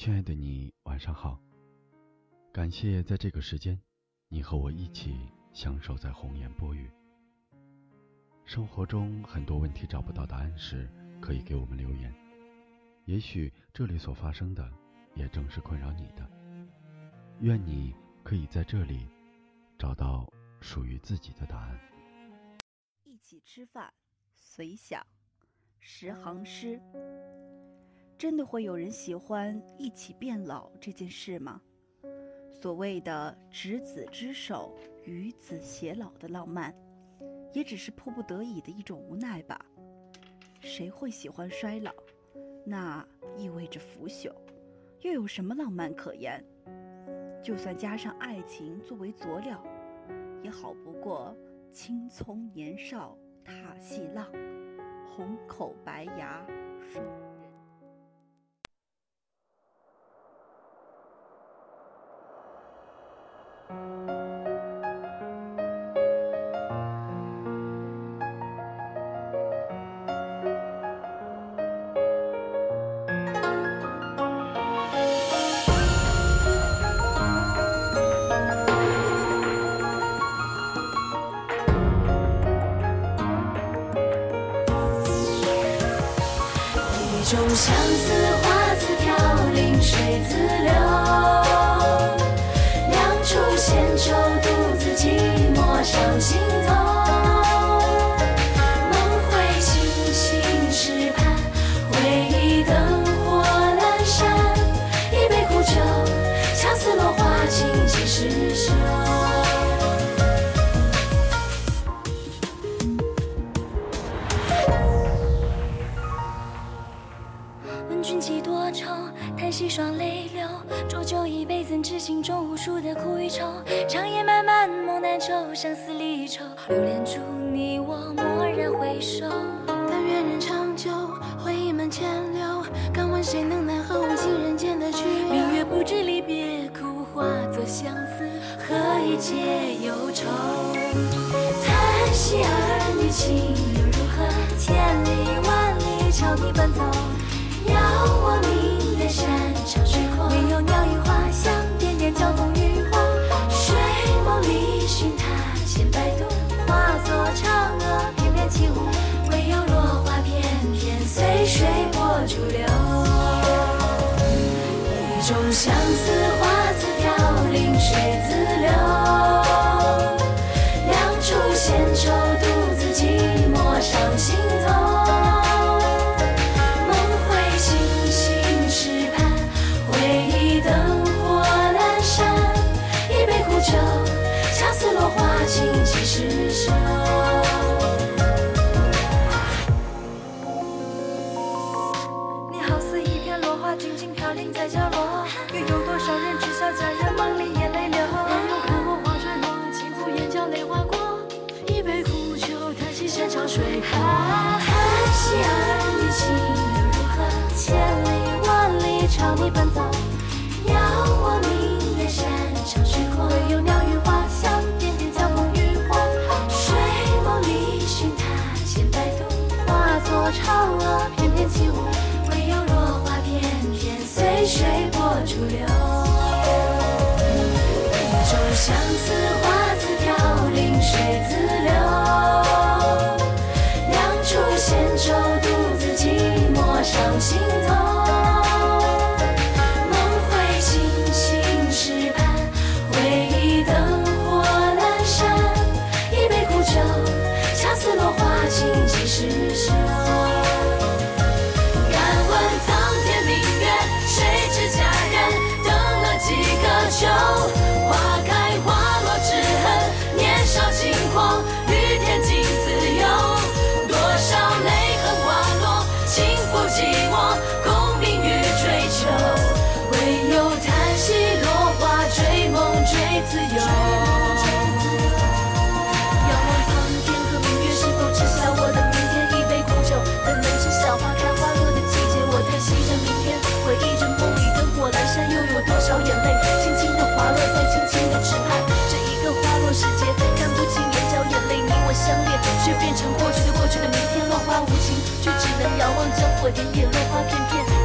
亲爱的你，晚上好。感谢在这个时间，你和我一起相守在红颜薄雨。生活中很多问题找不到答案时，可以给我们留言。也许这里所发生的，也正是困扰你的。愿你可以在这里找到属于自己的答案。一起吃饭，随想十行诗。真的会有人喜欢一起变老这件事吗？所谓的执子之手，与子偕老的浪漫，也只是迫不得已的一种无奈吧。谁会喜欢衰老？那意味着腐朽，又有什么浪漫可言？就算加上爱情作为佐料，也好不过青葱年少踏细浪，红口白牙种相思，花自飘零水自流。叹息双泪流。浊酒一杯，怎知心中无数的苦与愁？长夜漫漫，梦难抽，相思离愁，留恋住你我，蓦然回首。但愿人长久，回忆满千流。敢问谁能奈何无情人间的去留？明月不知离别苦，化作相思，何以解忧愁？叹息儿女情又如何？千里万里朝你奔走。一种相思，花自飘零水自流。两处闲愁，独自寂寞上心头。梦回青青石畔，回忆灯火阑珊。一杯苦酒，恰似落花情几时休。你奔走。邀我明月山长水阔，唯有鸟语花香，点点交风雨火。水梦里寻他千百度，化作嫦娥翩翩起舞。唯有落花片片随水波逐流。一种相思，看不清眼角眼泪，你我相恋，却变成过去的过去的明天，落花无情，却只能遥望江火点点，落花片片。